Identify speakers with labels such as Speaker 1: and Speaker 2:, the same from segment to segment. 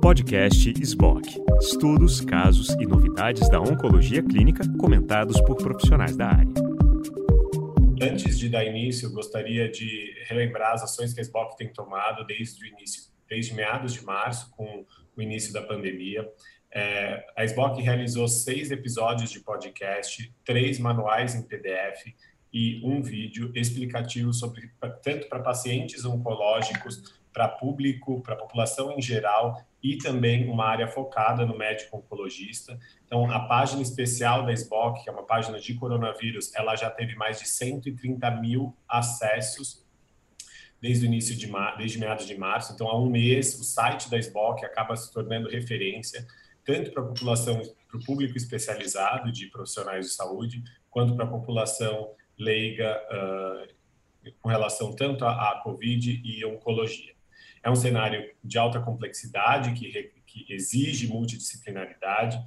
Speaker 1: Podcast SBOC. Estudos, casos e novidades da oncologia clínica comentados por profissionais da área.
Speaker 2: Antes de dar início, gostaria de relembrar as ações que a SBOC tem tomado desde o início, desde meados de março, com o início da pandemia. É, a SBOC realizou seis episódios de podcast, três manuais em PDF e um vídeo explicativo sobre tanto para pacientes oncológicos, para público, para a população em geral e também uma área focada no médico oncologista. Então, a página especial da SBOC, que é uma página de coronavírus, ela já teve mais de 130 mil acessos desde o início de desde meados de março. Então, há um mês, o site da SBOC acaba se tornando referência tanto para a população, para o público especializado de profissionais de saúde, quanto para a população leiga uh, com relação tanto à Covid e oncologia. É um cenário de alta complexidade que, que exige multidisciplinaridade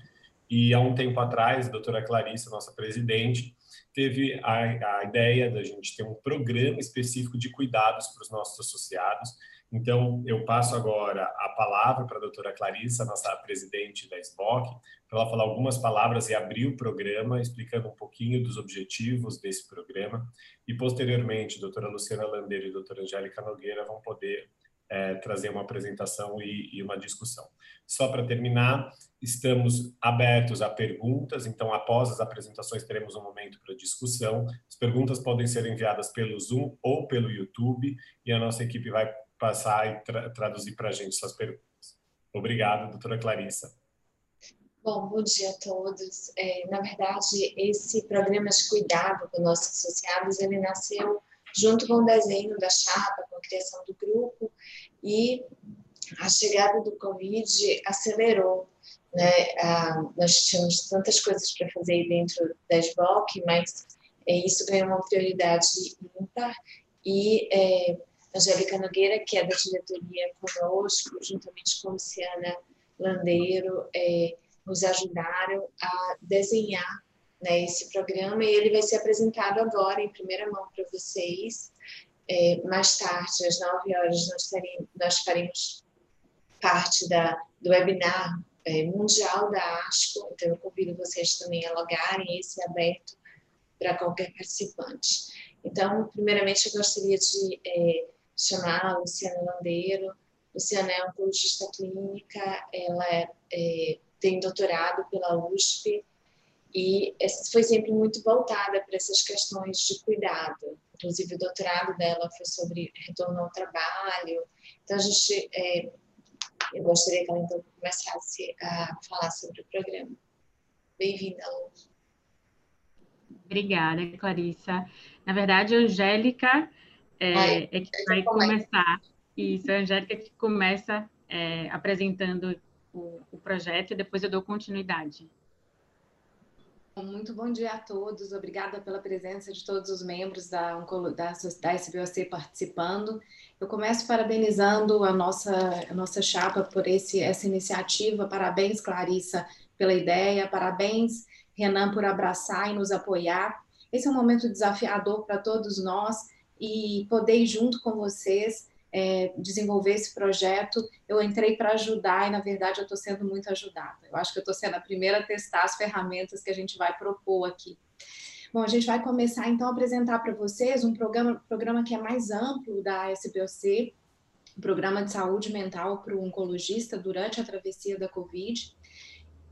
Speaker 2: e há um tempo atrás, a doutora Clarissa, nossa presidente, teve a, a ideia da gente ter um programa específico de cuidados para os nossos associados então, eu passo agora a palavra para a doutora Clarissa, nossa presidente da SBOC, para ela falar algumas palavras e abrir o programa, explicando um pouquinho dos objetivos desse programa. E, posteriormente, a doutora Luciana Landeiro e a doutora Angélica Nogueira vão poder é, trazer uma apresentação e, e uma discussão. Só para terminar, estamos abertos a perguntas, então, após as apresentações, teremos um momento para discussão. As perguntas podem ser enviadas pelo Zoom ou pelo YouTube, e a nossa equipe vai passar e tra traduzir para a gente suas perguntas. Obrigado, doutora Clarissa.
Speaker 3: Bom, bom dia a todos. É, na verdade, esse programa de cuidado com nossos associados, ele nasceu junto com o desenho da chapa, com a criação do grupo, e a chegada do Covid acelerou. Né? Ah, nós tínhamos tantas coisas para fazer dentro da SBOC, mas é, isso ganhou uma prioridade ímpar, e é, Angélica Nogueira, que é da diretoria conosco, juntamente com Luciana Landeiro, é, nos ajudaram a desenhar né, esse programa e ele vai ser apresentado agora em primeira mão para vocês. É, mais tarde, às 9 horas, nós, teremos, nós faremos parte da, do webinar é, mundial da ASCO, então eu convido vocês também a logarem, esse é aberto para qualquer participante. Então, primeiramente, eu gostaria de é, chamar a Luciana Landeiro. Luciana é oncologista clínica, ela é, é, tem doutorado pela USP e foi sempre muito voltada para essas questões de cuidado. Inclusive, o doutorado dela foi sobre retorno ao trabalho. Então, a gente, é, eu gostaria que ela então começasse a falar sobre o programa. Bem-vinda, Lu.
Speaker 4: Obrigada, Clarissa. Na verdade, Angélica é, é que vai começar. Isso, a Angélica que começa é, apresentando o, o projeto e depois eu dou continuidade.
Speaker 5: Muito bom dia a todos, obrigada pela presença de todos os membros da, da, da SBOC participando. Eu começo parabenizando a nossa, a nossa chapa por esse, essa iniciativa. Parabéns, Clarissa, pela ideia, parabéns, Renan, por abraçar e nos apoiar. Esse é um momento desafiador para todos nós e poder junto com vocês é, desenvolver esse projeto. Eu entrei para ajudar e, na verdade, eu estou sendo muito ajudada. Eu acho que eu estou sendo a primeira a testar as ferramentas que a gente vai propor aqui. Bom, a gente vai começar então a apresentar para vocês um programa, programa que é mais amplo da SBOC, um programa de saúde mental para o oncologista durante a travessia da Covid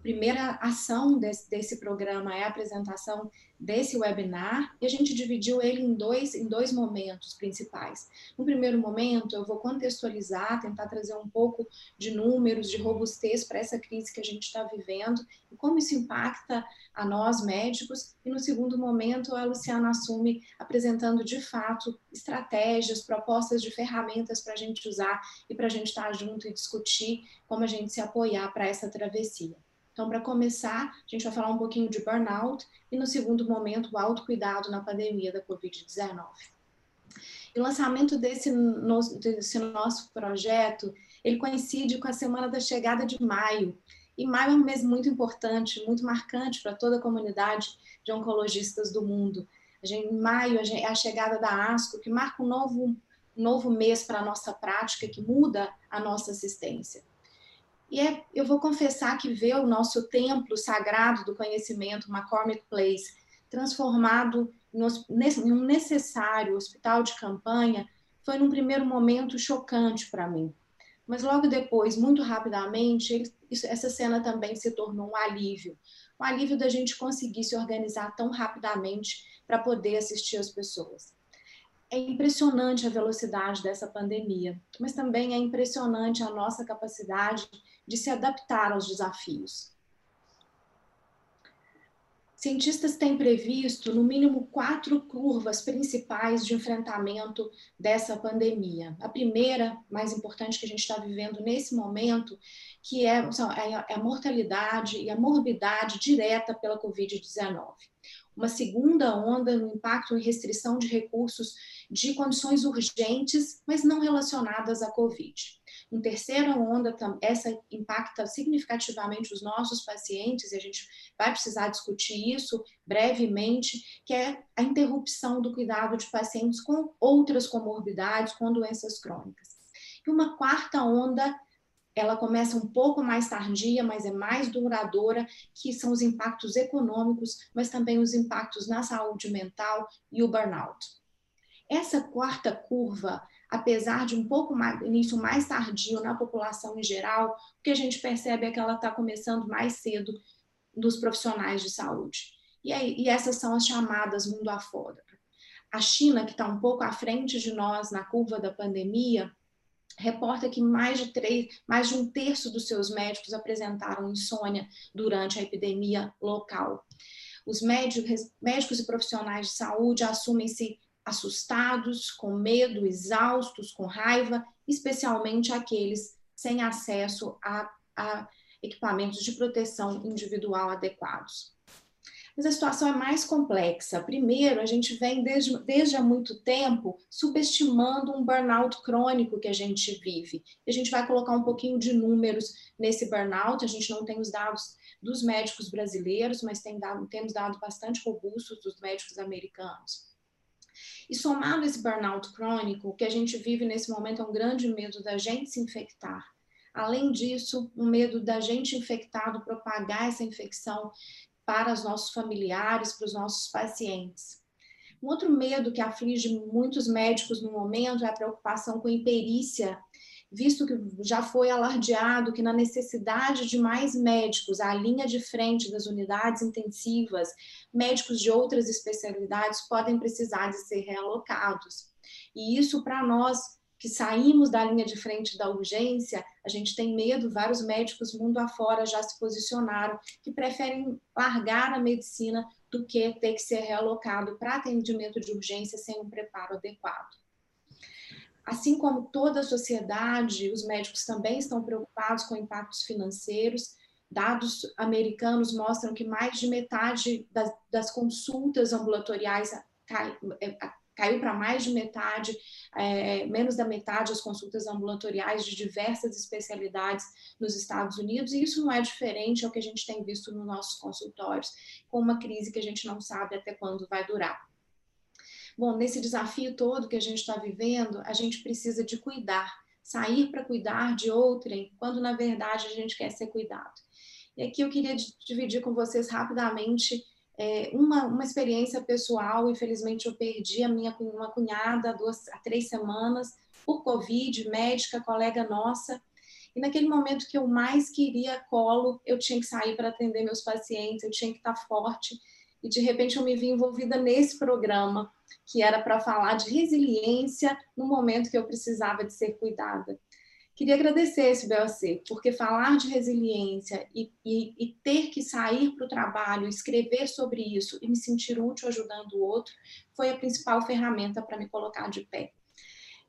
Speaker 5: primeira ação desse, desse programa é a apresentação desse webinar e a gente dividiu ele em dois, em dois momentos principais. No primeiro momento, eu vou contextualizar, tentar trazer um pouco de números, de robustez para essa crise que a gente está vivendo e como isso impacta a nós médicos. E no segundo momento, a Luciana assume apresentando de fato estratégias, propostas de ferramentas para a gente usar e para a gente estar junto e discutir como a gente se apoiar para essa travessia. Então, para começar, a gente vai falar um pouquinho de burnout e, no segundo momento, o autocuidado na pandemia da Covid-19. E o lançamento desse, desse nosso projeto, ele coincide com a semana da chegada de maio. E maio é um mês muito importante, muito marcante para toda a comunidade de oncologistas do mundo. A gente, em maio é a chegada da ASCO, que marca um novo novo mês para a nossa prática que muda a nossa assistência. E é, eu vou confessar que ver o nosso templo sagrado do conhecimento, McCormick Place, transformado em um necessário hospital de campanha, foi num primeiro momento chocante para mim. Mas logo depois, muito rapidamente, essa cena também se tornou um alívio. Um alívio da gente conseguir se organizar tão rapidamente para poder assistir as pessoas. É impressionante a velocidade dessa pandemia, mas também é impressionante a nossa capacidade de se adaptar aos desafios. Cientistas têm previsto, no mínimo, quatro curvas principais de enfrentamento dessa pandemia. A primeira, mais importante que a gente está vivendo nesse momento, que é, é a mortalidade e a morbidade direta pela Covid-19 uma segunda onda no impacto e restrição de recursos de condições urgentes, mas não relacionadas à Covid. Uma terceira onda, essa impacta significativamente os nossos pacientes, e a gente vai precisar discutir isso brevemente, que é a interrupção do cuidado de pacientes com outras comorbidades, com doenças crônicas. E uma quarta onda ela começa um pouco mais tardia, mas é mais duradoura, que são os impactos econômicos, mas também os impactos na saúde mental e o burnout. Essa quarta curva, apesar de um pouco mais, início mais tardio na população em geral, o que a gente percebe é que ela está começando mais cedo dos profissionais de saúde. E, aí, e essas são as chamadas mundo afora. A China, que está um pouco à frente de nós na curva da pandemia, reporta que mais de, três, mais de um terço dos seus médicos apresentaram insônia durante a epidemia local. Os médicos, médicos e profissionais de saúde assumem-se assustados, com medo, exaustos, com raiva, especialmente aqueles sem acesso a, a equipamentos de proteção individual adequados. Mas a situação é mais complexa. Primeiro, a gente vem desde, desde há muito tempo subestimando um burnout crônico que a gente vive. E a gente vai colocar um pouquinho de números nesse burnout. A gente não tem os dados dos médicos brasileiros, mas tem dado, temos dados bastante robustos dos médicos americanos. E somado esse burnout crônico, o que a gente vive nesse momento é um grande medo da gente se infectar. Além disso, um medo da gente infectado propagar essa infecção para os nossos familiares, para os nossos pacientes. Um outro medo que aflige muitos médicos no momento é a preocupação com a imperícia, visto que já foi alardeado que na necessidade de mais médicos, a linha de frente das unidades intensivas, médicos de outras especialidades podem precisar de ser realocados. E isso para nós que saímos da linha de frente da urgência, a gente tem medo, vários médicos mundo afora já se posicionaram, que preferem largar a medicina do que ter que ser realocado para atendimento de urgência sem um preparo adequado. Assim como toda a sociedade, os médicos também estão preocupados com impactos financeiros. Dados americanos mostram que mais de metade das, das consultas ambulatoriais caiu para mais de metade, é, menos da metade as consultas ambulatoriais de diversas especialidades nos Estados Unidos, e isso não é diferente ao que a gente tem visto nos nossos consultórios, com uma crise que a gente não sabe até quando vai durar. Bom, nesse desafio todo que a gente está vivendo, a gente precisa de cuidar, sair para cuidar de outrem, quando na verdade a gente quer ser cuidado. E aqui eu queria dividir com vocês rapidamente é, uma, uma experiência pessoal, infelizmente eu perdi a minha uma cunhada há, duas, há três semanas por Covid, médica, colega nossa, e naquele momento que eu mais queria colo, eu tinha que sair para atender meus pacientes, eu tinha que estar forte, e de repente eu me vi envolvida nesse programa, que era para falar de resiliência no momento que eu precisava de ser cuidada. Queria agradecer esse BOC, porque falar de resiliência e, e, e ter que sair para o trabalho, escrever sobre isso e me sentir útil ajudando o outro, foi a principal ferramenta para me colocar de pé.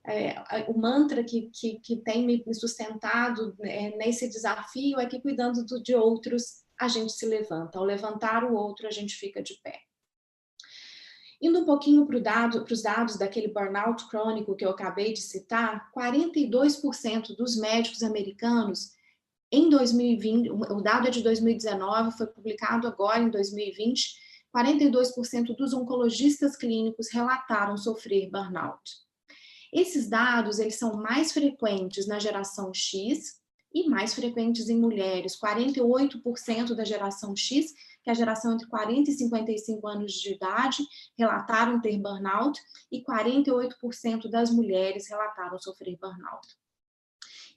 Speaker 5: É, o mantra que, que, que tem me sustentado é, nesse desafio é que cuidando do, de outros, a gente se levanta. Ao levantar o outro, a gente fica de pé. Indo um pouquinho para dado, os dados daquele burnout crônico que eu acabei de citar, 42% dos médicos americanos em 2020, o dado é de 2019, foi publicado agora em 2020, 42% dos oncologistas clínicos relataram sofrer burnout. Esses dados, eles são mais frequentes na geração X e mais frequentes em mulheres. 48% da geração X, que é a geração entre 40 e 55 anos de idade, relataram ter burnout e 48% das mulheres relataram sofrer burnout.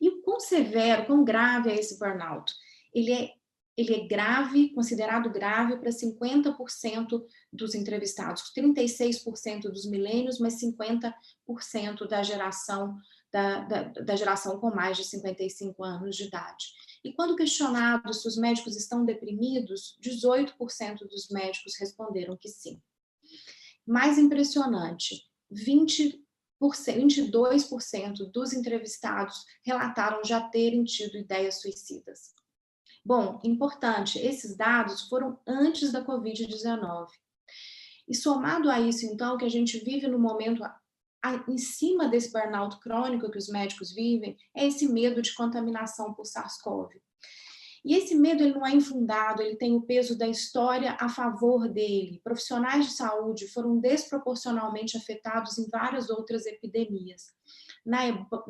Speaker 5: E o quão severo, quão grave é esse burnout? Ele é ele é grave, considerado grave para 50% dos entrevistados, 36% dos milênios, mas 50% da geração da, da, da, geração com mais de 55 anos de idade. E quando questionado se os médicos estão deprimidos, 18% dos médicos responderam que sim. Mais impressionante, 20 22% dos entrevistados relataram já terem tido ideias suicidas. Bom, importante, esses dados foram antes da Covid-19. E somado a isso, então, que a gente vive no momento em cima desse burnout crônico que os médicos vivem, é esse medo de contaminação por SARS-CoV. E esse medo ele não é infundado, ele tem o peso da história a favor dele. Profissionais de saúde foram desproporcionalmente afetados em várias outras epidemias. Na,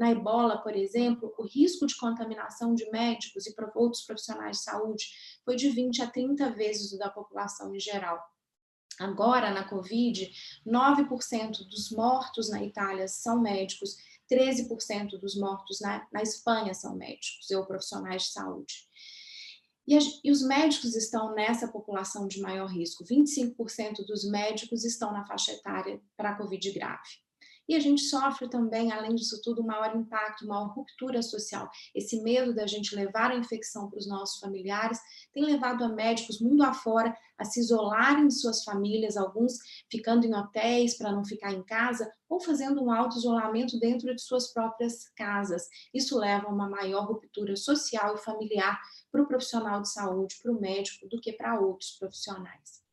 Speaker 5: ebola, por exemplo, o risco de contaminação de médicos e outros profissionais de saúde foi de 20 a 30 vezes o da população em geral. Agora, na Covid, 9% dos mortos na Itália são médicos, 13% dos mortos na, na Espanha são médicos ou profissionais de saúde. E, e, os médicos estão nessa população de maior risco. 25% dos médicos estão na faixa etária para a Covid grave. E a gente sofre também, além disso tudo, maior impacto, maior ruptura social. Esse medo da gente levar a infecção para os nossos familiares tem levado a médicos mundo afora a se isolarem de suas famílias, alguns ficando em hotéis para não ficar em casa, ou fazendo um auto-isolamento dentro de suas próprias casas. Isso leva a uma maior ruptura social e familiar para o profissional de saúde, para o médico, do que para outros profissionais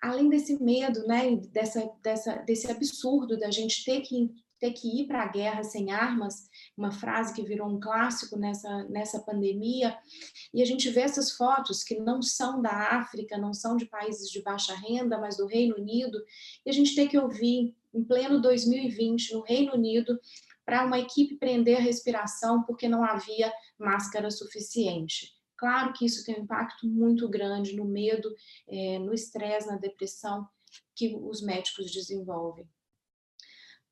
Speaker 5: além desse medo, né, dessa, dessa, desse absurdo da gente ter que ter que ir para a guerra sem armas, uma frase que virou um clássico nessa, nessa pandemia, e a gente vê essas fotos que não são da África, não são de países de baixa renda, mas do Reino Unido, e a gente tem que ouvir, em pleno 2020, no Reino Unido, para uma equipe prender a respiração porque não havia máscara suficiente. Claro que isso tem um impacto muito grande no medo, é, no estresse, na depressão que os médicos desenvolvem.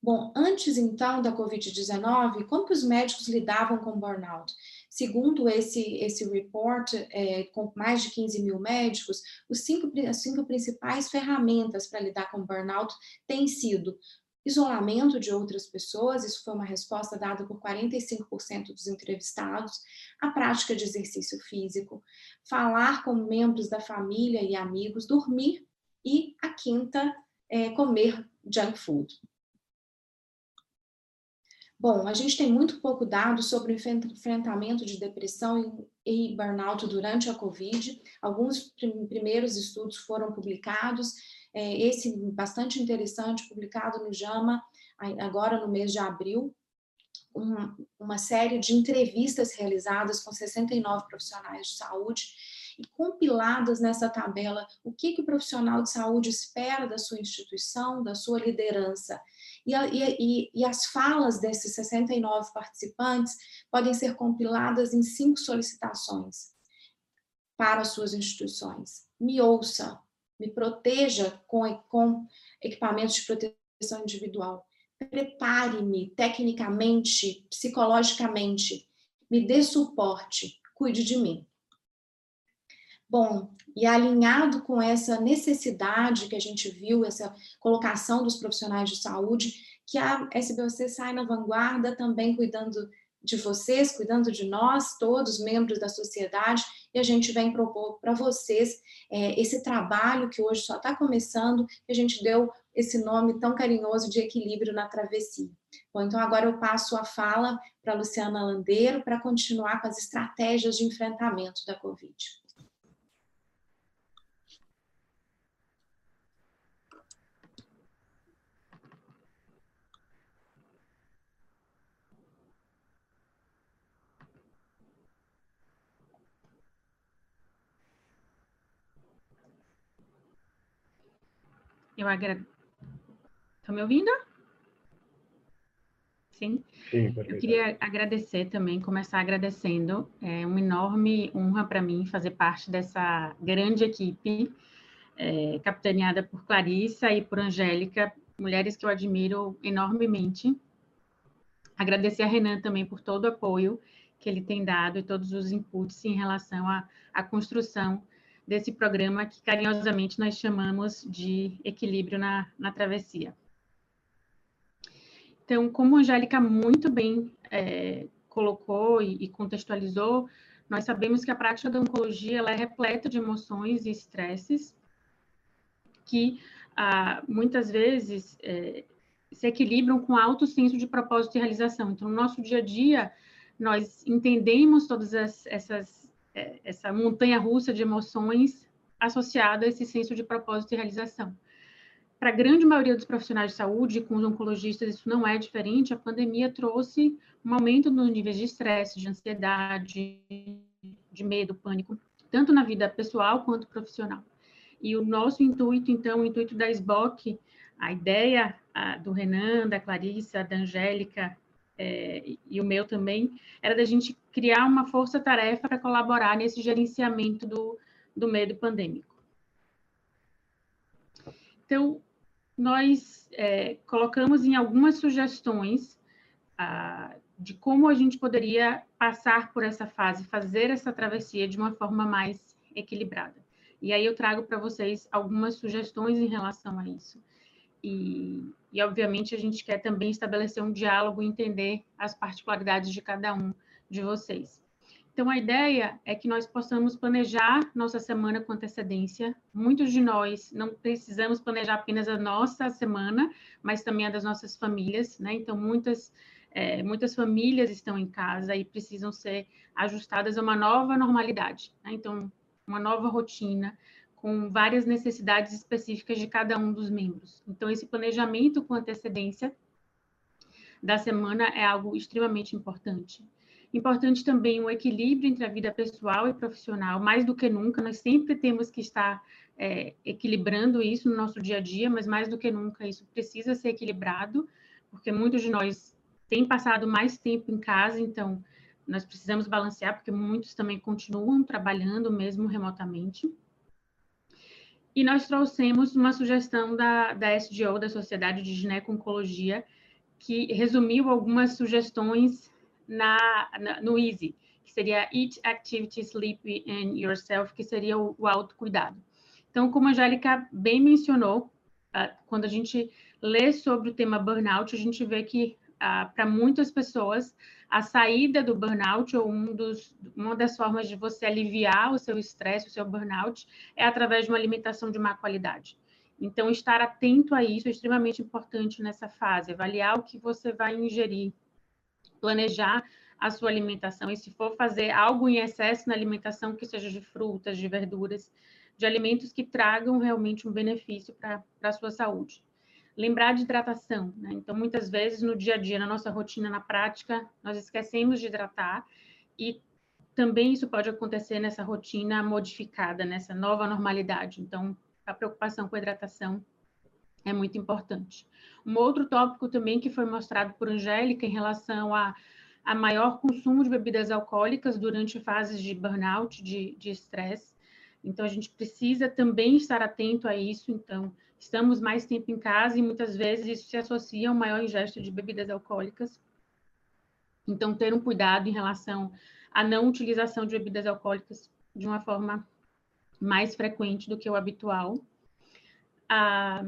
Speaker 5: Bom, antes então da Covid-19, como que os médicos lidavam com burnout? Segundo esse, esse report, é, com mais de 15 mil médicos, os cinco, as cinco principais ferramentas para lidar com burnout têm sido isolamento de outras pessoas, isso foi uma resposta dada por 45% dos entrevistados, a prática de exercício físico, falar com membros da família e amigos, dormir e a quinta, é, comer junk food. Bom, a gente tem muito pouco dado sobre o enfrentamento de depressão e burnout durante a Covid. Alguns primeiros estudos foram publicados, esse bastante interessante, publicado no JAMA, agora no mês de abril, uma série de entrevistas realizadas com 69 profissionais de saúde e compiladas nessa tabela o que, que o profissional de saúde espera da sua instituição, da sua liderança. E, e, e, as falas desses 69 participantes podem ser compiladas em cinco solicitações para as suas instituições. Me ouça, me proteja com, com equipamentos de proteção individual. Prepare-me tecnicamente, psicologicamente, me dê suporte, cuide de mim. Bom, e alinhado com essa necessidade que a gente viu, essa colocação dos profissionais de saúde, que a SBOC sai na vanguarda também cuidando de vocês, cuidando de nós, todos membros da sociedade, e a gente vem propor para vocês é, esse trabalho que hoje só está começando, que a gente deu esse nome tão carinhoso de equilíbrio na travessia. Bom, então agora eu passo a fala para Luciana Landeiro para continuar com as estratégias de enfrentamento da Covid.
Speaker 4: Eu agradeço. Estão me ouvindo? Sim. Sim eu queria agradecer também, começar agradecendo. É uma enorme honra para mim fazer parte dessa grande equipe, é, capitaneada por Clarissa e por Angélica, mulheres que eu admiro enormemente. Agradecer a Renan também por todo o apoio que ele tem dado e todos os inputs em relação à, à construção desse programa que carinhosamente nós chamamos de Equilíbrio na, na Travessia. Então, como a Angélica muito bem é, colocou e, e, contextualizou, nós sabemos que a prática da oncologia é repleta de emoções e estresses que ah, muitas vezes é, se equilibram com alto senso de propósito e realização. Então, no nosso dia a dia, nós entendemos todas as, essas essa montanha russa de emoções associada a esse senso de propósito e realização. Para a grande maioria dos profissionais de saúde, com os oncologistas, isso não é diferente. A pandemia trouxe um aumento nos níveis de estresse, de ansiedade, de medo, pânico, tanto na vida pessoal quanto profissional. E o nosso intuito, então, o intuito da SBOC, a ideia a, do Renan, da Clarissa, da Angélica é, e o meu também, era da gente criar uma força-tarefa para colaborar nesse gerenciamento do, do medo pandêmico. Então, nós é, colocamos em algumas sugestões de como a gente poderia passar por essa fase, fazer essa travessia de uma forma mais equilibrada. E aí eu trago para vocês algumas sugestões em relação a isso. E, e, obviamente, a gente quer também estabelecer um diálogo e entender as particularidades de cada um de vocês. Então, a ideia é que nós possamos planejar nossa semana com antecedência. Muitos de nós não precisamos planejar apenas a nossa semana, mas também a das nossas famílias, né? Então, muitas, é, muitas famílias estão em casa e precisam ser ajustadas a uma nova normalidade. Né? Então, uma nova rotina, com várias necessidades específicas de cada um dos membros. Então, esse planejamento com antecedência da semana é algo extremamente importante. Importante também o equilíbrio entre a vida pessoal e profissional, mais do que nunca, nós sempre temos que estar é, equilibrando isso no nosso dia a dia, mas mais do que nunca isso precisa ser equilibrado, porque muitos de nós têm passado mais tempo em casa, então nós precisamos balancear, porque muitos também continuam trabalhando mesmo remotamente. E nós trouxemos uma sugestão da, da SGO, da Sociedade de Gineco-Oncologia, que resumiu algumas sugestões na, na, no EASY, que seria Eat, Activity, Sleep and Yourself, que seria o, o autocuidado. Então, como a Angélica bem mencionou, uh, quando a gente lê sobre o tema burnout, a gente vê que para muitas pessoas a saída do burnout ou um dos, uma das formas de você aliviar o seu estresse, o seu burnout, é através de uma alimentação de má qualidade. Então, estar atento a isso é extremamente importante nessa fase, avaliar o que você vai ingerir, planejar a sua alimentação e se for fazer algo em excesso na alimentação, que seja de frutas, de verduras, de alimentos que tragam realmente um benefício para a sua saúde. Lembrar de hidratação, né? Então, muitas vezes no dia a dia, na nossa rotina, na prática, nós esquecemos de hidratar e também isso pode acontecer nessa rotina modificada, nessa nova normalidade. Então, a preocupação com a hidratação é muito importante. Um outro tópico também que foi mostrado por Angélica em relação a, a maior consumo de bebidas alcoólicas durante fases de burnout, de estresse. Então, a gente precisa também estar atento a isso. Então, estamos mais tempo em casa e muitas vezes isso se associa a um maior ingesto de bebidas alcoólicas. Então, ter um cuidado em relação à não utilização de bebidas alcoólicas de uma forma mais frequente do que o habitual. A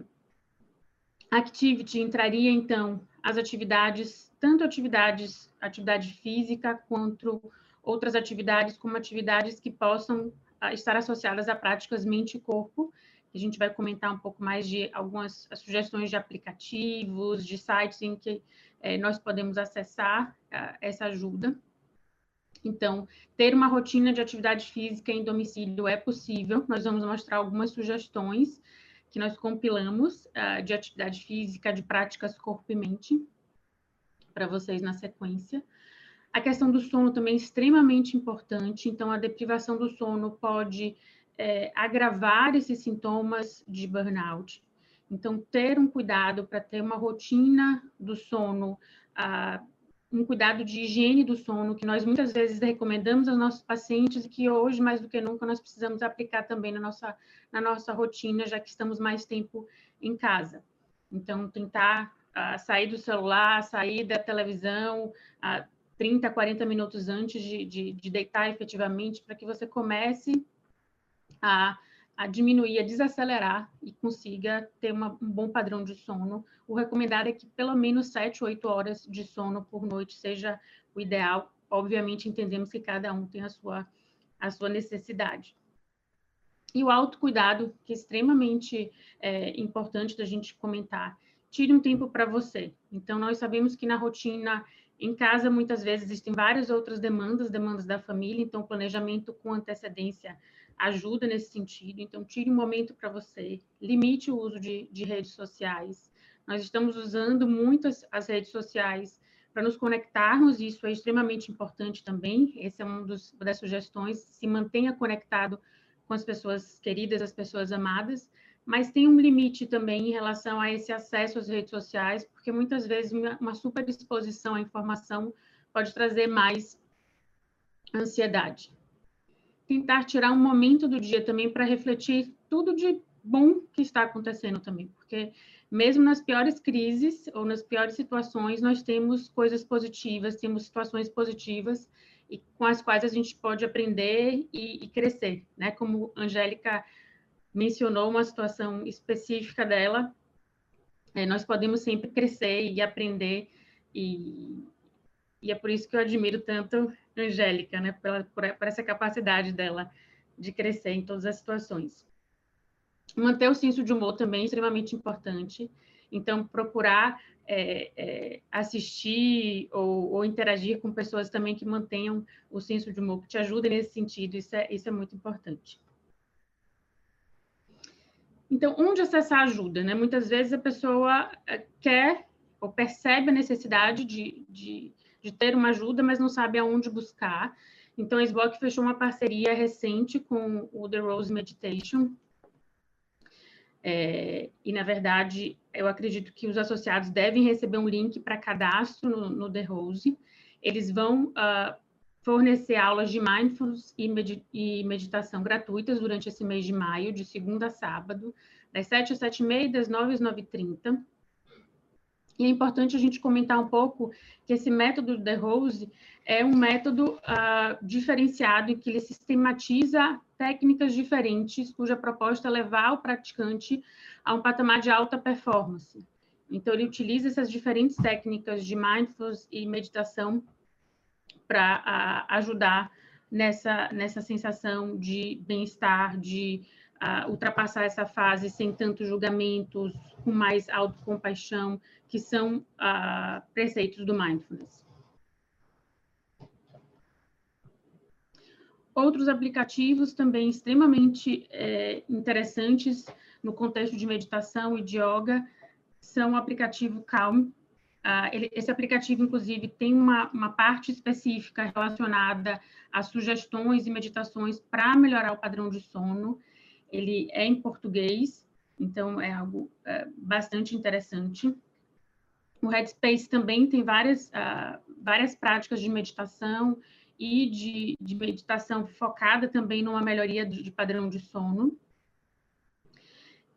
Speaker 4: Activity entraria, então, as atividades, tanto atividades, atividade física, quanto outras atividades, como atividades que possam ah, estar associadas a práticas mente e corpo. A gente vai comentar um pouco mais de algumas sugestões de aplicativos, de sites em que eh, nós podemos acessar ah, essa ajuda. Então, ter uma rotina de atividade física em domicílio é possível. Nós vamos mostrar algumas sugestões que nós compilamos uh, de atividade física, de práticas corpo e mente, para vocês na sequência. A questão do sono também é extremamente importante, então a deprivação do sono pode é, agravar esses sintomas de burnout. Então, ter um cuidado para ter uma rotina do sono uh, um cuidado de higiene do sono, que nós muitas vezes recomendamos aos nossos pacientes e que hoje, mais do que nunca, nós precisamos aplicar também na nossa, na nossa rotina, já que estamos mais tempo em casa. Então, tentar uh, sair do celular, sair da televisão, uh, 30, 40 minutos antes de, de, de deitar efetivamente, para que você comece a a diminuir, a desacelerar e consiga ter uma, um bom padrão de sono. O recomendado é que pelo menos 7, 8 horas de sono por noite seja o ideal. Obviamente, entendemos que cada um tem a sua, a sua necessidade. E o autocuidado, que é extremamente é, importante da gente comentar. Tire um tempo para você. Então, nós sabemos que na rotina em casa, muitas vezes, existem várias outras demandas, demandas da família, então, planejamento com antecedência ajuda nesse sentido. Então, tire um momento para você, limite o uso de, de, redes sociais. Nós estamos usando muito as, as redes sociais para nos conectarmos, e isso é extremamente importante também. Essa é uma das sugestões: se mantenha conectado com as pessoas queridas, as pessoas amadas, mas tem um limite também em relação a esse acesso às redes sociais, porque muitas vezes uma superexposição à informação pode trazer mais ansiedade tentar tirar um momento do dia também para refletir tudo de bom que está acontecendo também, porque mesmo nas piores crises ou nas piores situações, nós temos coisas positivas, temos situações positivas e com as quais a gente pode aprender e, e crescer, né? Como a Angélica mencionou uma situação específica dela, é, nós podemos sempre crescer e aprender e, e é por isso que eu admiro tanto Angélica, né? Pela, por, por essa capacidade dela de crescer em todas as situações. Manter o senso de humor também é extremamente importante. Então, procurar é, é, assistir ou, ou, interagir com pessoas também que mantenham o senso de humor, que te ajudem nesse sentido, isso é, isso é muito importante. Então, onde acessar ajuda? Né? Muitas vezes a pessoa é, quer ou percebe a necessidade de, de de ter uma ajuda, mas não sabe aonde buscar. Então, a SBOC fechou uma parceria recente com o The Rose Meditation. É, e, na verdade, eu acredito que os associados devem receber um link para cadastro no, no, The Rose. Eles vão uh, fornecer aulas de mindfulness e, med e, meditação gratuitas durante esse mês de maio, de segunda a sábado, das 7 às 7 e das 9 às 9 e 30. É importante a gente comentar um pouco que esse método The Rose é um método uh, diferenciado em que ele sistematiza técnicas diferentes, cuja proposta é levar o praticante a um patamar de alta performance. Então, ele utiliza essas diferentes técnicas de mindfulness e meditação para uh, ajudar nessa, nessa sensação de bem-estar, de uh, ultrapassar essa fase sem tantos julgamentos, com mais autocompaixão, que são uh, preceitos do mindfulness. Outros aplicativos também extremamente é, interessantes no contexto de meditação e de yoga são o aplicativo Calm. Uh, ele, esse aplicativo, inclusive, tem uma, uma parte específica relacionada a sugestões e meditações para melhorar o padrão de sono ele é em português, então é algo é, bastante interessante. O Headspace também tem várias, uh, várias práticas de meditação e de, de, meditação focada também numa melhoria de, de padrão de sono.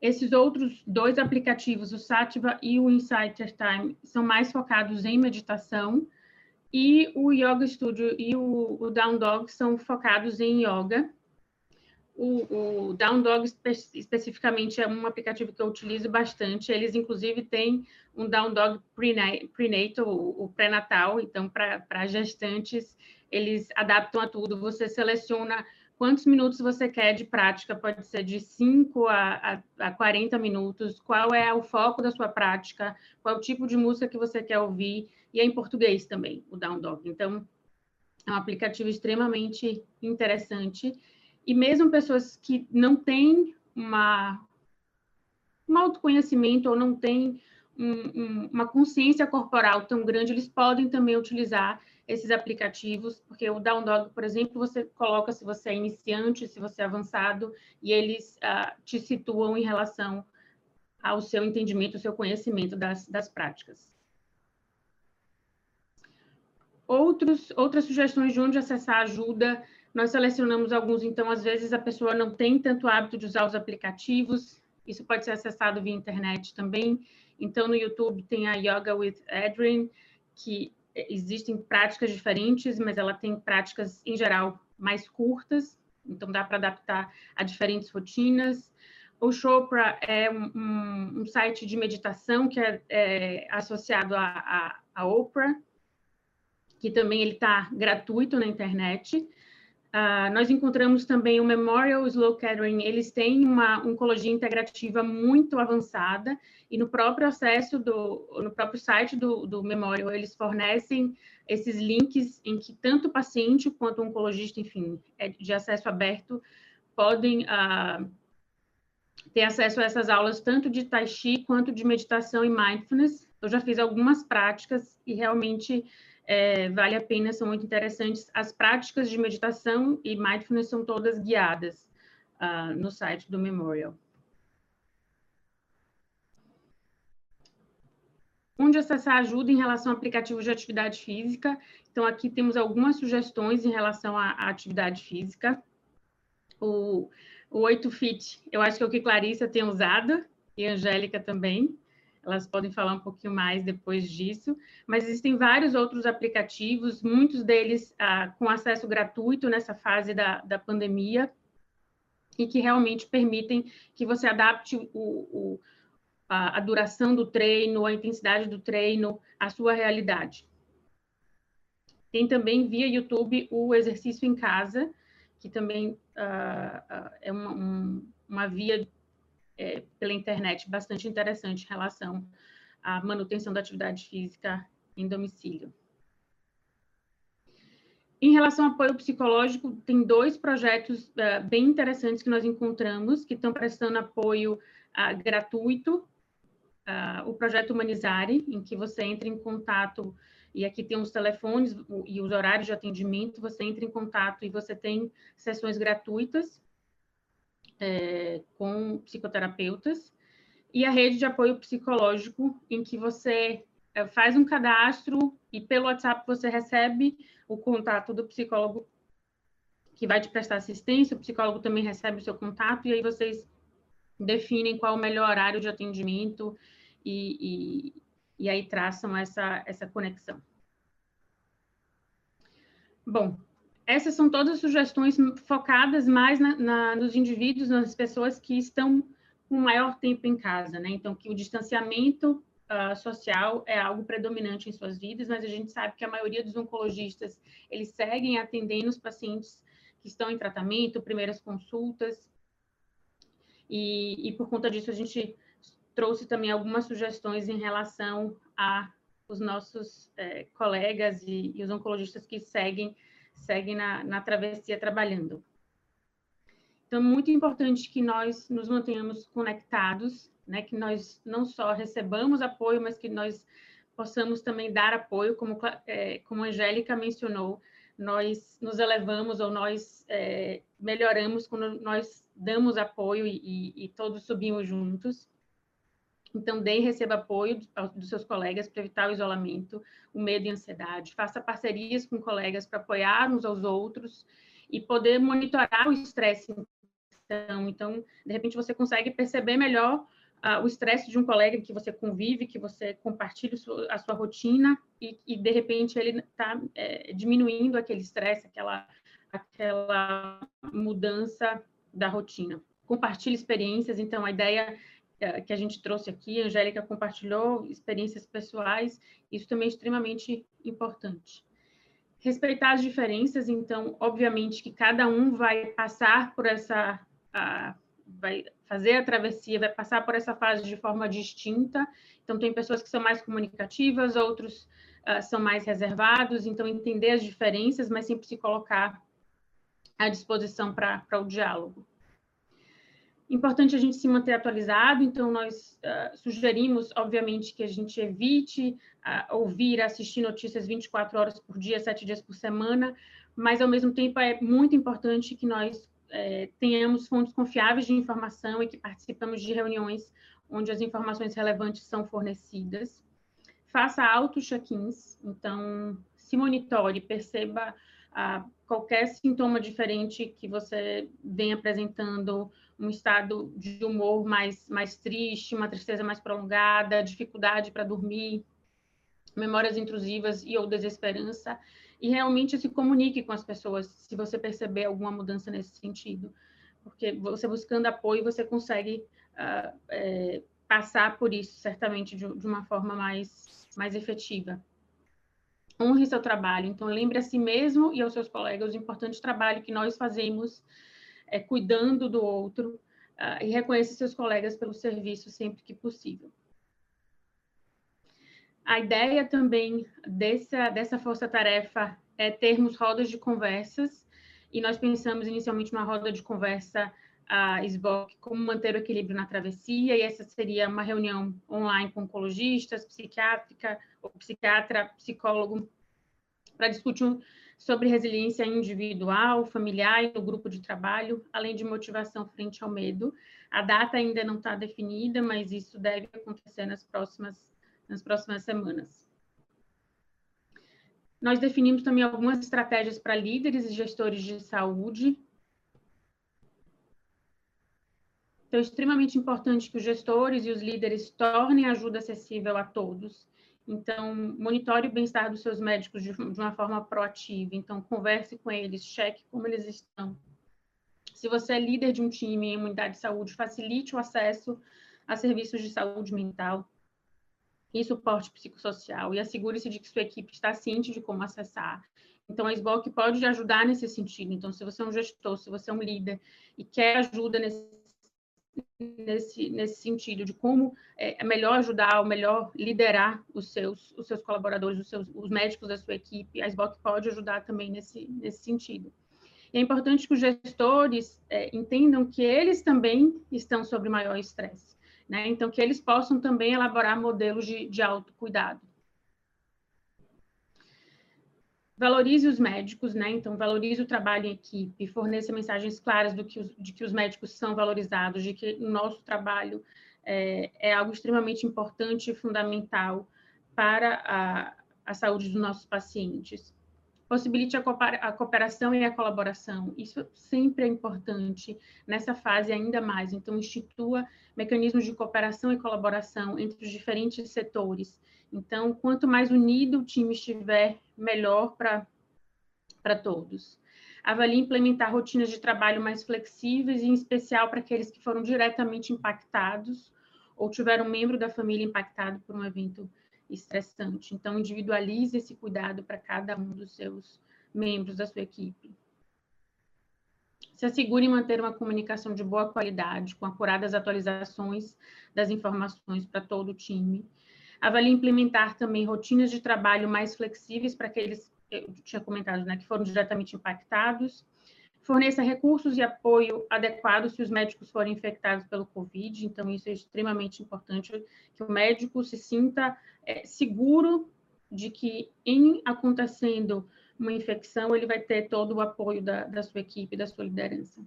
Speaker 4: Esses outros dois aplicativos, o Sativa e o Insighter Time, são mais focados em meditação, e o Yoga Studio e o, o Down Dog são focados em yoga. O, o Down Dog espe especificamente é um aplicativo que eu utilizo bastante. Eles, inclusive, têm um Down Dog Prenatal, o, pré-natal. Então, para gestantes, eles adaptam a tudo. Você seleciona quantos minutos você quer de prática, pode ser de 5 a, a, a 40 minutos, qual é o foco da sua prática, qual tipo de música que você quer ouvir, e é em português também, o Down Dog. Então, é um aplicativo extremamente interessante e mesmo pessoas que não têm uma, um autoconhecimento ou não têm um, um, uma consciência corporal tão grande, eles podem também utilizar esses aplicativos, porque o Down por exemplo, você coloca se você é iniciante, se você é avançado, e eles uh, te situam em relação ao seu entendimento, ao seu conhecimento das, das práticas. outros, outras sugestões de onde acessar ajuda, nós selecionamos alguns, então, às vezes a pessoa não tem tanto hábito de usar os aplicativos, isso pode ser acessado via internet também. Então, no YouTube tem a Yoga with Adrian, que existem práticas diferentes, mas ela tem práticas, em geral, mais curtas, então dá para adaptar a diferentes rotinas. O Chopra é um, um, um site de meditação que é, é associado a, Oprah, que também ele está gratuito na internet. Uh, nós encontramos também o Memorial Slow Catering, eles têm uma oncologia integrativa muito avançada e no próprio acesso do, no próprio site do, do Memorial, eles fornecem esses links em que tanto o paciente quanto o oncologista, enfim, é de acesso aberto, podem uh, ter acesso a essas aulas tanto de Tai Chi quanto de meditação e mindfulness. Eu já fiz algumas práticas e realmente é, vale a pena, são muito interessantes. As práticas de meditação e mindfulness são todas guiadas uh, no site do Memorial. Onde acessar ajuda em relação a aplicativos de atividade física. Então, aqui temos algumas sugestões em relação à, à atividade física. O, o 8Fit, eu acho que é o que Clarissa tem usado, e Angélica também elas podem falar um pouquinho mais depois disso, mas existem vários outros aplicativos, muitos deles ah, com acesso gratuito nessa fase da, da pandemia, e que realmente permitem que você adapte o, o, a, a, duração do treino, a intensidade do treino à sua realidade. Tem também via YouTube o exercício em casa, que também ah, é uma, um, uma via é, pela internet bastante interessante em relação à manutenção da atividade física em domicílio. Em relação ao apoio psicológico, tem dois projetos uh, bem interessantes que nós encontramos, que estão prestando apoio uh, gratuito. Uh, o projeto Humanizare, em que você entra em contato, e aqui tem os telefones e os horários de atendimento, você entra em contato e você tem sessões gratuitas é, com psicoterapeutas, e a rede de apoio psicológico, em que você é, faz um cadastro e pelo WhatsApp você recebe o contato do psicólogo que vai te prestar assistência, o psicólogo também recebe o seu contato, e aí vocês definem qual o melhor horário de atendimento e, e, e aí traçam essa, essa conexão. Bom, essas são todas sugestões focadas mais na, na, nos indivíduos, nas pessoas que estão com maior tempo em casa, né? Então, que o distanciamento uh, social é algo predominante em suas vidas, mas a gente sabe que a maioria dos oncologistas, eles seguem atendendo os pacientes que estão em tratamento, primeiras consultas, e, e por conta disso a gente trouxe também algumas sugestões em relação a os nossos eh, colegas e, e os oncologistas que seguem seguem na, na travessia trabalhando. Então, é muito importante que nós nos mantenhamos conectados, né, que nós não só recebamos apoio, mas que nós possamos também dar apoio, como, é, como a Angélica mencionou, nós nos elevamos ou nós é, melhoramos quando nós damos apoio e, e, e todos subimos juntos. Então, dê e receba apoio dos seus colegas para evitar o isolamento, o medo e a ansiedade. Faça parcerias com colegas para apoiar uns aos outros e poder monitorar o estresse. Então, então, de repente, você consegue perceber melhor uh, o estresse de um colega que você convive, que você compartilha a sua rotina e, e de repente, ele está é, diminuindo aquele estresse, aquela, aquela mudança da rotina. Compartilhe experiências. Então, a ideia que a gente trouxe aqui, a Angélica compartilhou experiências pessoais, isso também é extremamente importante. Respeitar as diferenças, então, obviamente que cada um vai passar por essa, a, vai fazer a travessia, vai passar por essa fase de forma distinta. Então, tem pessoas que são mais comunicativas, outros uh, são mais reservados. Então, entender as diferenças, mas sempre se colocar à disposição para o diálogo. Importante a gente se manter atualizado, então nós uh, sugerimos, obviamente, que a gente evite uh, ouvir, assistir notícias 24 horas por dia, 7 dias por semana, mas ao mesmo tempo é muito importante que nós eh, tenhamos fontes confiáveis de informação e que participamos de reuniões onde as informações relevantes são fornecidas. Faça auto-check-ins, então se monitore, perceba ah, qualquer sintoma diferente que você vem apresentando, um estado de humor mais, mais triste, uma tristeza mais prolongada, dificuldade para dormir, memórias intrusivas e ou desesperança, e realmente se comunique com as pessoas se você perceber alguma mudança nesse sentido, porque você buscando apoio, você consegue uh, é, passar por isso, certamente, de, de uma forma mais, mais efetiva. Honre seu trabalho. Então, lembre a si mesmo e aos seus colegas o importante trabalho que nós fazemos é, cuidando do outro uh, e reconheça seus colegas pelo serviço sempre que possível. A ideia também dessa, dessa força-tarefa é termos rodas de conversas, e nós pensamos inicialmente numa roda de conversa a SBOC como manter o equilíbrio na travessia, e essa seria uma reunião online com oncologistas, psiquiátrica, ou psiquiatra, psicólogo, para discutir sobre resiliência individual, familiar e no grupo de trabalho, além de motivação frente ao medo. A data ainda não está definida, mas isso deve acontecer nas próximas, nas próximas semanas. Nós definimos também algumas estratégias para líderes e gestores de saúde, Então, é extremamente importante que os gestores e os líderes tornem a ajuda acessível a todos. Então, monitore o bem-estar dos seus médicos de, de, uma forma proativa. Então, converse com eles, cheque como eles estão. Se você é líder de um time em unidade de saúde, facilite o acesso a serviços de saúde mental e suporte psicossocial e assegure-se de que sua equipe está ciente de como acessar. Então, a SBOC pode ajudar nesse sentido. Então, se você é um gestor, se você é um líder e quer ajuda nesse nesse, nesse sentido, de como é, é melhor ajudar, ou melhor liderar os seus, os seus colaboradores, os, seus, os médicos da sua equipe. A SBOC pode ajudar também nesse, nesse sentido. E é importante que os gestores é, entendam que eles também estão sob maior estresse, né? Então, que eles possam também elaborar modelos de, de autocuidado valorize os médicos, né? Então, valorize o trabalho em equipe, forneça mensagens claras do que os, de que os médicos são valorizados, de que o nosso trabalho é, é algo extremamente importante e fundamental para a, a saúde dos nossos pacientes. Possibilite a, a cooperação e a colaboração. Isso sempre é importante nessa fase ainda mais. Então, institua mecanismos de cooperação e colaboração entre os diferentes setores então, quanto mais unido o time estiver, melhor para todos. Avalie implementar rotinas de trabalho mais flexíveis, em especial para aqueles que foram diretamente impactados ou tiveram um membro da família impactado por um evento estressante. Então, individualize esse cuidado para cada um dos seus membros da sua equipe. Se assegure em manter uma comunicação de boa qualidade, com acuradas atualizações das informações para todo o time Avalie implementar também rotinas de trabalho mais flexíveis para aqueles, eu tinha comentado, né, que foram diretamente impactados. Forneça recursos e apoio adequados se os médicos forem infectados pelo Covid. Então, isso é extremamente importante, que o médico se sinta é, seguro de que, em acontecendo uma infecção, ele vai ter todo o apoio da, da sua equipe, da sua liderança.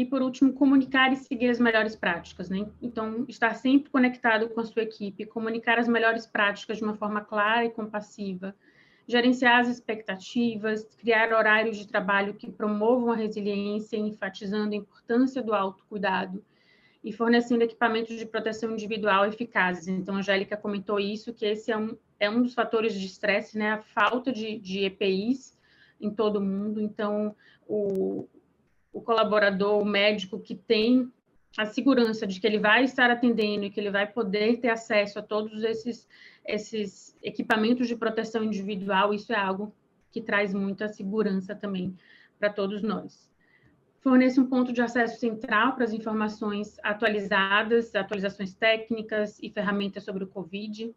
Speaker 4: E, por último, comunicar e seguir as melhores práticas, né? Então, estar sempre conectado com a sua equipe, comunicar as melhores práticas de uma forma clara e compassiva, gerenciar as expectativas, criar horários de trabalho que promovam a resiliência, enfatizando a importância do autocuidado e fornecendo equipamentos de proteção individual eficazes. Então, a Angélica comentou isso, que esse é um, é um dos fatores de estresse, né? A falta de, de EPIs em todo o mundo. Então, o, o colaborador, o médico que tem a segurança de que ele vai estar atendendo e que ele vai poder ter acesso a todos esses, esses equipamentos de proteção individual, isso é algo que traz muita segurança também para todos nós. Fornece um ponto de acesso central para as informações atualizadas, atualizações técnicas e ferramentas sobre o COVID.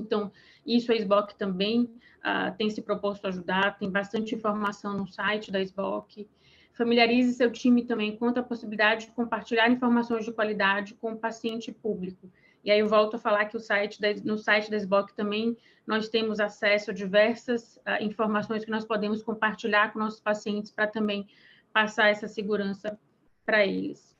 Speaker 4: Então, isso a SBOC também uh, tem se proposto ajudar, tem bastante informação no site da SBOC, Familiarize seu time também quanto à possibilidade de compartilhar informações de qualidade com o paciente público. E aí eu volto a falar que site da, no site da SBOC também nós temos acesso a diversas uh, informações que nós podemos compartilhar com nossos pacientes para também passar essa segurança para eles.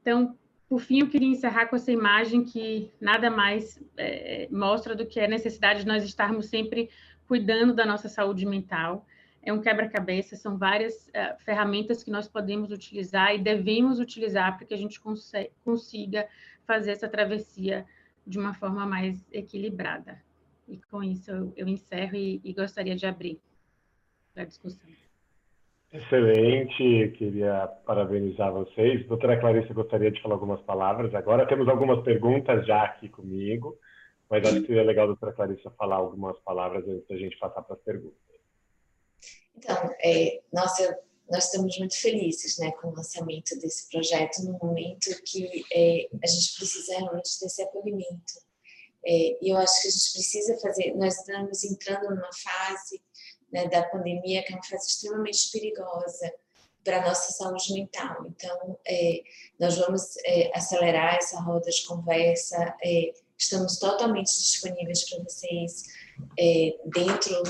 Speaker 4: Então, por fim, eu queria encerrar com essa imagem que nada mais é, mostra do que a necessidade de nós estarmos sempre cuidando da nossa saúde mental. É um quebra-cabeça, são várias uh, ferramentas que nós podemos utilizar e devemos utilizar para que a gente consiga fazer essa travessia de uma forma mais equilibrada. E com isso eu, eu encerro e, e gostaria de abrir a discussão.
Speaker 2: Excelente, queria parabenizar vocês. Doutora Clarice, gostaria de falar algumas palavras. Agora temos algumas perguntas já aqui comigo, mas acho que seria legal a doutora Clarice falar algumas palavras antes da gente passar para as perguntas.
Speaker 3: Então, é, nossa, nós estamos muito felizes né, com o lançamento desse projeto no momento que é, a gente precisa realmente desse acolhimento. É, e eu acho que a gente precisa fazer, nós estamos entrando numa fase né, da pandemia, que é uma fase extremamente perigosa para a nossa saúde mental. Então, é, nós vamos é, acelerar essa roda de conversa, é, estamos totalmente disponíveis para vocês é, dentro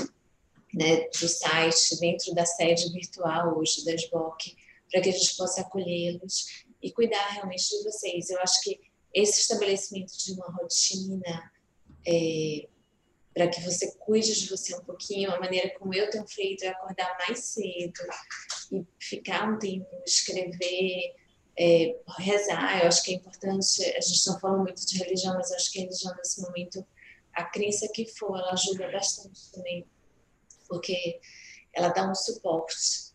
Speaker 3: né, do site, dentro da sede virtual hoje da SBOC, para que a gente possa acolhê-los e cuidar realmente de vocês. Eu acho que esse estabelecimento de uma rotina é, para que você cuide de você um pouquinho. A maneira como eu tenho feito é acordar mais cedo e ficar um tempo, escrever, é, rezar. Eu acho que é importante. A gente não fala muito de religião, mas acho que a religião nesse momento, a crença que for, ela ajuda bastante também, porque ela dá um suporte.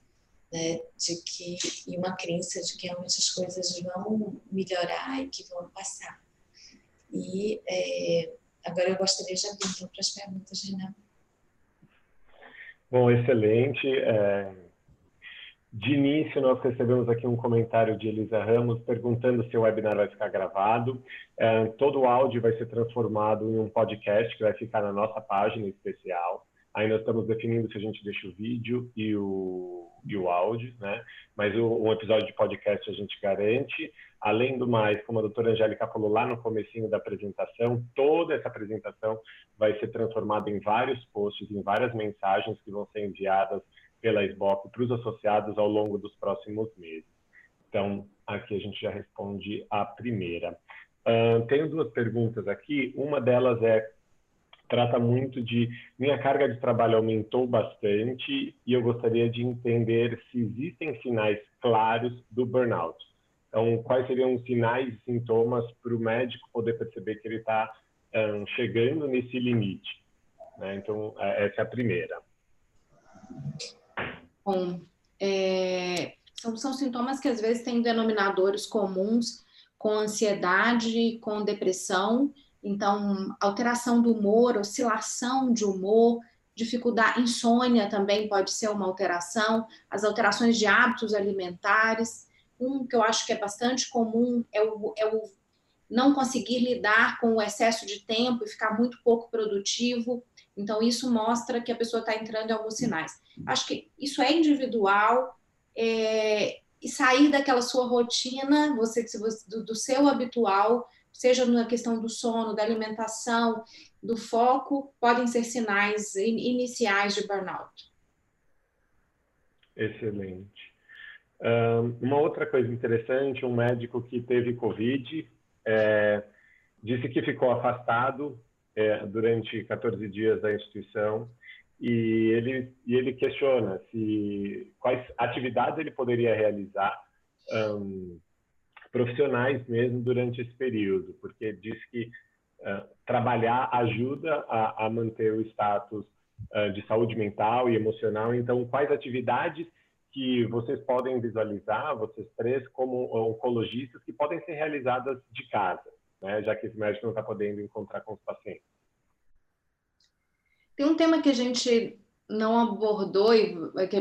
Speaker 3: Né, de que e uma crença de que realmente as coisas vão melhorar e que vão passar e é, Agora eu gostaria de abrir então para as perguntas, Renan.
Speaker 2: Bom, excelente. É... De início, nós recebemos aqui um comentário de Elisa Ramos perguntando se o webinar vai ficar gravado. É, todo o áudio vai ser transformado em um podcast que vai ficar na nossa página especial. Ainda estamos definindo se a gente deixa o vídeo e o, e o áudio, né? Mas o, um episódio de podcast a gente garante. Além do mais, como a doutora Angélica falou lá no comecinho da apresentação, toda essa apresentação vai ser transformada em vários posts, em várias mensagens que vão ser enviadas pela SBOC para os associados ao longo dos próximos meses. Então, aqui a gente já responde a primeira. Uh, tenho duas perguntas aqui. Uma delas é trata muito de minha carga de trabalho aumentou bastante e eu gostaria de entender se existem sinais claros do burnout. Então, quais seriam os sinais e sintomas para o médico poder perceber que ele está um, chegando nesse limite? Né? Então, é, essa é a primeira.
Speaker 5: Bom, é, são, são sintomas que às vezes têm denominadores comuns com ansiedade, com depressão, então, alteração do humor, oscilação de humor, dificuldade, insônia também pode ser uma alteração, as alterações de hábitos alimentares, um que eu acho que é bastante comum é o, é o não conseguir lidar com o excesso de tempo e ficar muito pouco produtivo. Então, isso mostra que a pessoa está entrando em alguns sinais. Acho que isso é individual é, e sair daquela sua rotina, você, do, do seu habitual, seja na questão do sono, da alimentação, do foco, podem ser sinais iniciais de burnout.
Speaker 2: Excelente uma outra coisa interessante, um médico que teve Covid é, disse que ficou afastado é, durante 14 dias da instituição e ele, e ele questiona se quais atividades ele poderia realizar um, profissionais mesmo durante esse período, porque diz que uh, trabalhar ajuda a, a, manter o status uh, de saúde mental e emocional. Então, quais atividades que vocês podem visualizar, vocês três, como oncologistas, que podem ser realizadas de casa, né? já que esse médico não está podendo encontrar com os pacientes.
Speaker 5: Tem um tema que a gente não abordou,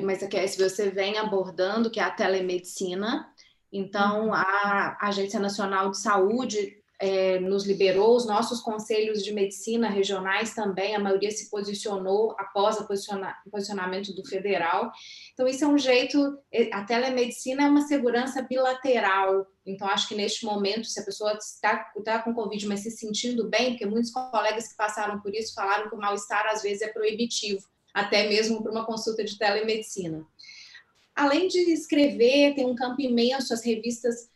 Speaker 5: mas que a SBC vem abordando, que é a telemedicina. Então, uhum. a Agência Nacional de Saúde é, nos liberou, os nossos conselhos de medicina regionais também, a maioria se posicionou após o posiciona, posicionamento do federal. Então, isso é um jeito, é, a telemedicina é uma segurança bilateral. Então, acho que neste momento, se a pessoa está, está com Covid, mas se sentindo bem, porque muitos colegas que passaram por isso falaram que o mal-estar às vezes é proibitivo, até mesmo para uma consulta de telemedicina. Além de escrever, tem um campo imenso, as revistas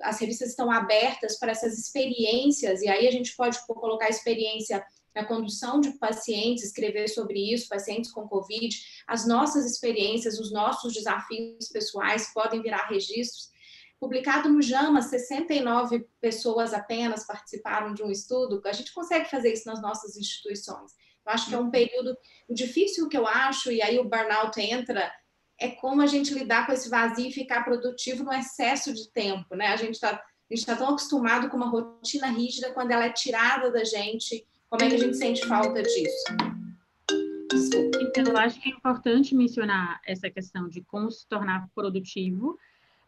Speaker 5: as revistas estão abertas para essas experiências, e aí a gente pode colocar experiência na condução de pacientes, escrever sobre isso, pacientes com Covid, as nossas experiências, os nossos desafios pessoais podem virar registros. Publicado no JAMA, 69 pessoas apenas participaram de um estudo. A gente consegue fazer isso nas nossas instituições. Eu acho que é um período difícil que eu acho, e aí o burnout entra, é como a gente lidar com esse vazio e ficar produtivo no excesso de tempo, né? A gente está tá tão acostumado com uma rotina rígida, quando ela é tirada da gente, como é que a gente sente falta disso?
Speaker 4: Então, eu acho que é importante mencionar essa questão de como se tornar produtivo,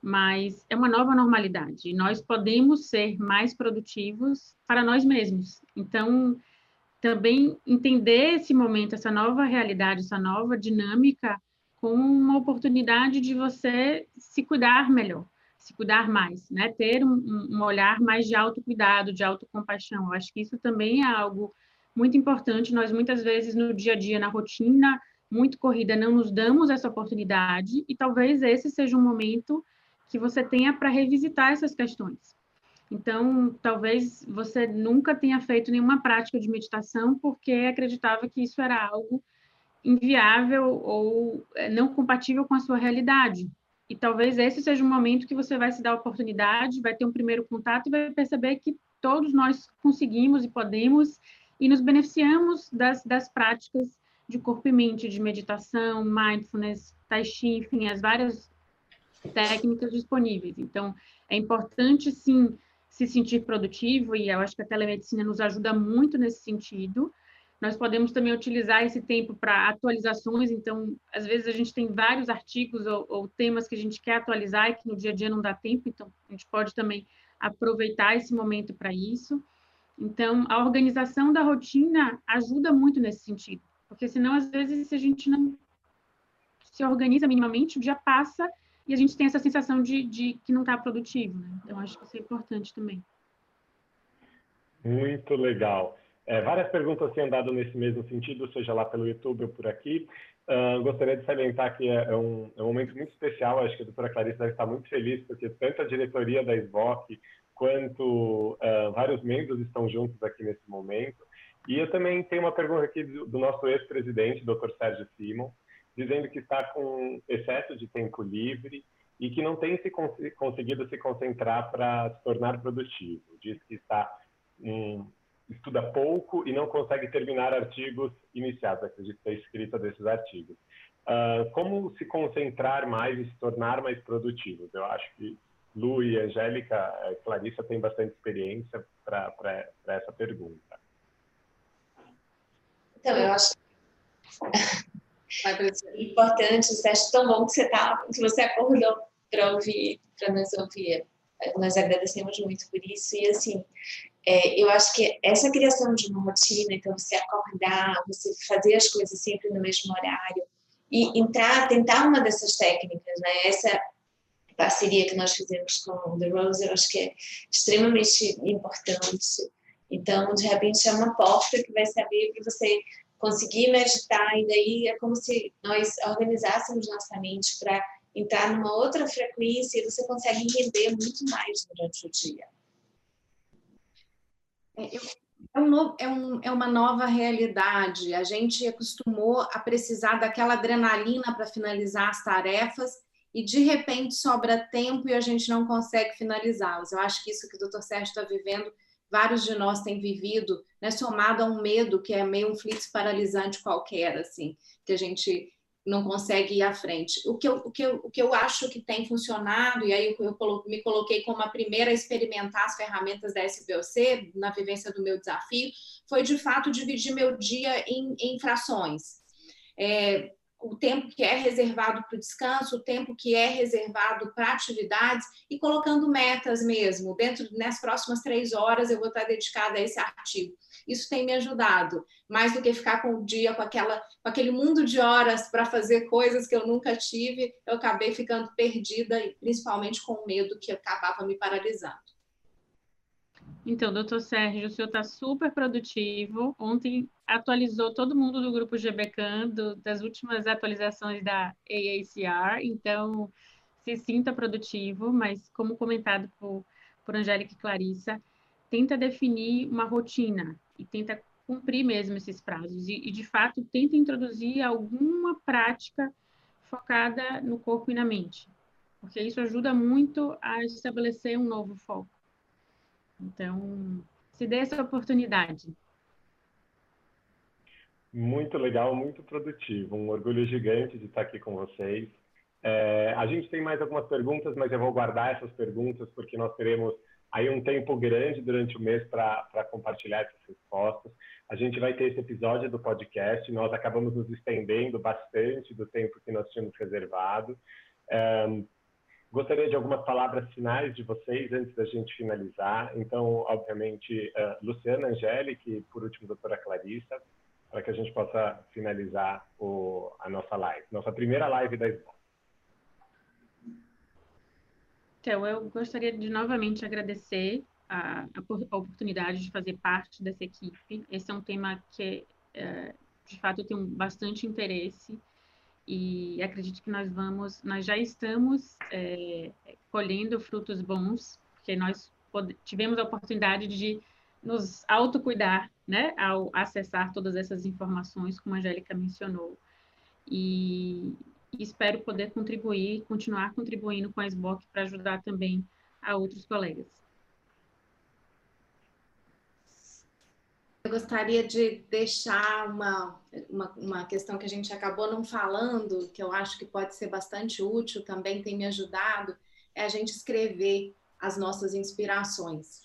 Speaker 4: mas é uma nova normalidade. Nós podemos ser mais produtivos para nós mesmos. Então, também entender esse momento, essa nova realidade, essa nova dinâmica, como uma oportunidade de você se cuidar melhor, se cuidar mais, né? Ter um, um olhar mais de autocuidado, de autocompaixão. Eu acho que isso também é algo muito importante. Nós, muitas vezes, no dia a dia, na rotina muito corrida, não nos damos essa oportunidade, e talvez esse seja um momento que você tenha para revisitar essas questões. Então, talvez você nunca tenha feito nenhuma prática de meditação porque acreditava que isso era algo inviável ou é, não compatível com a sua realidade. E talvez esse seja um momento que você vai se dar a oportunidade, vai ter um primeiro contato e vai perceber que todos nós conseguimos e podemos e nos beneficiamos das, das práticas de corpo e mente, de meditação, mindfulness, tai chi, enfim, as várias técnicas disponíveis. Então, é importante, sim, se sentir produtivo, e eu acho que a telemedicina nos ajuda muito nesse sentido, nós podemos também utilizar esse tempo para atualizações, então, às vezes a gente tem vários artigos ou, ou, temas que a gente quer atualizar e que no dia a dia não dá tempo, então a gente pode também aproveitar esse momento para isso. Então, a organização da rotina ajuda muito nesse sentido, porque senão, às vezes, se a gente não se organiza minimamente, o dia passa e a gente tem essa sensação de, de que não está produtivo. Né? Então, acho que isso é importante também.
Speaker 2: Muito legal. É, várias perguntas têm andado nesse mesmo sentido, seja lá pelo YouTube ou por aqui. Uh, gostaria de salientar que é, é, um, é, um, momento muito especial, acho que a doutora Clarice deve estar muito feliz, porque tanto a diretoria da SBOC quanto uh, vários membros estão juntos aqui nesse momento. E eu também tenho uma pergunta aqui do, do nosso ex-presidente, doutor Sérgio Simon, dizendo que está com excesso de tempo livre e que não tem se cons conseguido se concentrar para se tornar produtivo. Diz que está estuda pouco e não consegue terminar artigos iniciados, acredito ter escrita desses artigos. Uh, como se concentrar mais e se tornar mais produtivos? Eu acho que Lu e Angélica, eh, Clarissa tem bastante experiência para essa pergunta.
Speaker 3: Então, eu acho importante, você acha tão bom que você, tá, que você acordou para ouvir, para nos ouvir. Nós agradecemos muito por isso. E, assim, é, eu acho que essa criação de uma rotina, então você acordar, você fazer as coisas sempre no mesmo horário e entrar, tentar uma dessas técnicas, né? Essa parceria que nós fizemos com o The Rose, eu acho que é extremamente importante. Então, de repente, é uma porta que vai se abrir para você conseguir meditar, e daí é como se nós organizássemos nossa mente para entrar numa outra frequência e você consegue render muito mais durante o dia.
Speaker 5: É, é, um é, um, é uma nova realidade. A gente acostumou a precisar daquela adrenalina para finalizar as tarefas e de repente sobra tempo e a gente não consegue finalizá-las. Eu acho que isso que o Dr. Sérgio está vivendo, vários de nós têm vivido, né, somado a um medo que é meio um flix paralisante qualquer, assim, que a gente não consegue ir à frente. O que eu, o que eu, o que eu acho que tem funcionado, e aí eu, eu me coloquei como a primeira a experimentar as ferramentas da SBOC na vivência do meu desafio, foi de fato dividir meu dia em, em frações. É, o tempo que é reservado para o descanso, o tempo que é reservado para atividades e colocando metas mesmo. Dentro das próximas três horas eu vou estar dedicada a esse artigo. Isso tem me ajudado, mais do que ficar com o dia com, aquela, com aquele mundo de horas para fazer coisas que eu nunca tive, eu acabei ficando perdida, principalmente com o medo que acabava me paralisando.
Speaker 4: Então, doutor Sérgio, o senhor está super produtivo. Ontem atualizou todo mundo do grupo GBCAN, do, das últimas atualizações da AACR. Então, se sinta produtivo, mas como comentado por, por Angélica e Clarissa, tenta definir uma rotina e tenta cumprir mesmo esses prazos e, e, de fato tenta introduzir alguma prática focada no corpo e na mente, porque isso ajuda muito a estabelecer um novo foco. Então, se dê essa oportunidade.
Speaker 2: Muito legal, muito produtivo. Um orgulho gigante de estar aqui com vocês. É, a gente tem mais algumas perguntas, mas eu vou guardar essas perguntas porque nós teremos aí um tempo grande durante o mês para compartilhar essas respostas. A gente vai ter esse episódio do podcast, nós acabamos nos estendendo bastante do tempo que nós tínhamos reservado. É, Gostaria de algumas palavras finais de vocês antes da gente finalizar. Então, obviamente, uh, Luciana, Angélica e, por último, doutora Clarissa, para que a gente possa finalizar o, a nossa live, nossa primeira live da escola.
Speaker 4: Eu gostaria de novamente agradecer a, a, oportunidade de fazer parte dessa equipe. Esse é um tema que, é, de fato, eu tenho bastante interesse e acredito que nós vamos, nós já estamos é, colhendo frutos bons, porque nós tivemos a oportunidade de nos autocuidar, né, ao acessar todas essas informações, como a Angélica mencionou. E, e espero poder contribuir, continuar contribuindo com a SBOC para ajudar também a outros colegas.
Speaker 5: Eu gostaria de deixar uma, uma, uma, questão que a gente acabou não falando, que eu acho que pode ser bastante útil, também tem me ajudado, é a gente escrever as nossas inspirações.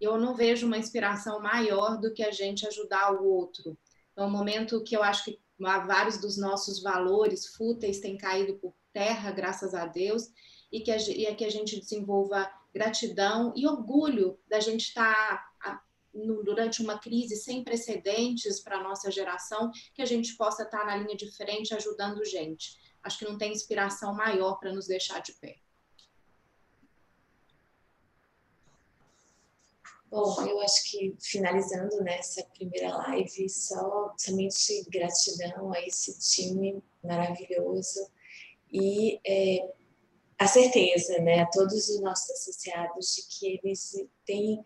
Speaker 5: Eu não vejo uma inspiração maior do que a gente ajudar o outro. É um momento que eu acho que vários dos nossos valores fúteis têm caído por terra, graças a Deus, e que a, e é que a gente desenvolva gratidão e orgulho da gente estar tá durante uma crise sem precedentes para a nossa geração, que a gente possa estar na linha de frente ajudando gente. Acho que não tem inspiração maior para nos deixar de pé.
Speaker 3: Bom, eu acho que finalizando nessa primeira live, só somente gratidão a esse time maravilhoso e é, a certeza, né, a todos os nossos associados de que eles têm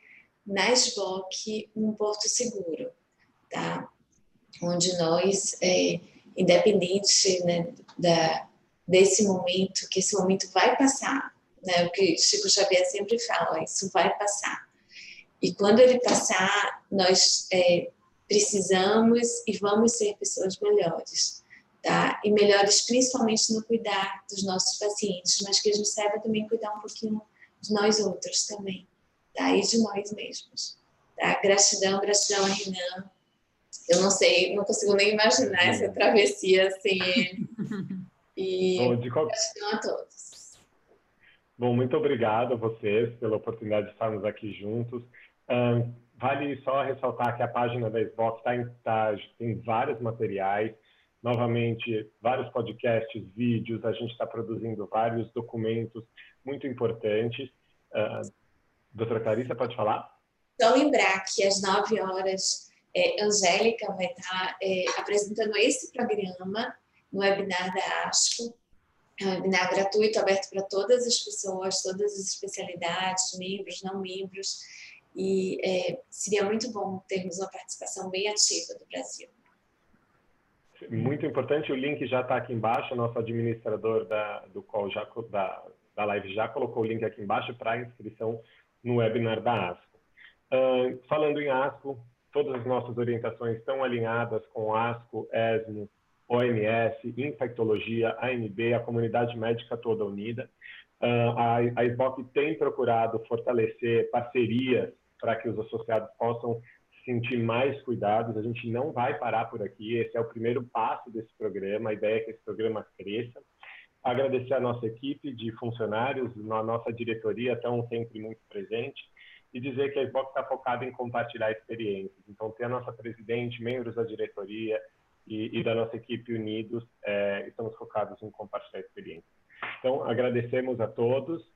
Speaker 3: na SBOC um porto seguro, tá? Onde nós, é, independente né, da, desse momento, que esse momento vai passar, né? O que Chico Xavier sempre fala, isso vai passar. E quando ele passar, nós é, precisamos e vamos ser pessoas melhores, tá? E melhores principalmente no cuidar dos nossos pacientes, mas que a gente saiba também cuidar um pouquinho de nós outros também tá? e de nós mesmos. Tá? Gratidão, gratidão a Renan. Eu não sei, não consigo nem imaginar essa travessia sem ele. E qual... gratidão a todos.
Speaker 2: Bom, muito obrigado a vocês pela oportunidade de estarmos aqui juntos. Vale só ressaltar que a página da Xbox tá em, tá, tem vários materiais, novamente, vários podcasts, vídeos, a gente está produzindo vários documentos muito importantes. Uh, Doutora Clarissa, pode falar?
Speaker 3: Só lembrar que às 9 horas, é, Angélica vai estar é, apresentando esse programa no webinar da ASCO. É um webinar gratuito, aberto para todas as pessoas, todas as especialidades, membros, não membros. E é, seria muito bom termos uma participação bem ativa do Brasil.
Speaker 2: Muito importante, o link já está aqui embaixo, nosso administrador da, do call já, da, da live já colocou o link aqui embaixo para inscrição no webinar da ASCO. Uh, falando em ASCO, todas as nossas orientações estão alinhadas com ASCO, ESMO, OMS, Infectologia, ANB, a comunidade médica toda unida. Uh, a, a tem procurado fortalecer parcerias para que os associados possam sentir mais cuidados. A gente não vai parar por aqui. Esse é o primeiro passo desse programa. A ideia é que esse programa cresça agradecer a nossa equipe de funcionários, a nossa diretoria estão sempre muito presente e dizer que a Xbox está focada em compartilhar experiências. Então, ter a nossa presidente, membros da diretoria e, e da nossa equipe unidos, é, estamos focados em compartilhar experiências. Então, agradecemos a todos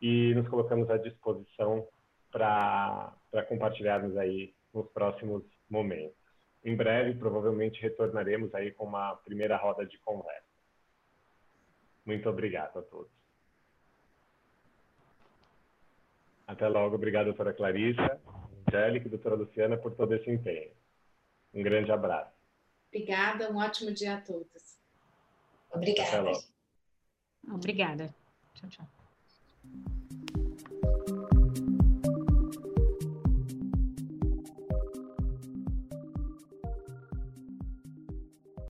Speaker 2: e nos colocamos à disposição para compartilharmos aí nos próximos momentos. Em breve, provavelmente, retornaremos aí com uma primeira roda de conversa. Muito obrigado a todos. Até logo. Obrigado, doutora Clarissa, Angélica e doutora Luciana, por todo esse empenho. Um grande abraço.
Speaker 5: Obrigada, um ótimo dia a todos.
Speaker 3: Obrigada.
Speaker 4: Obrigada. Tchau, tchau.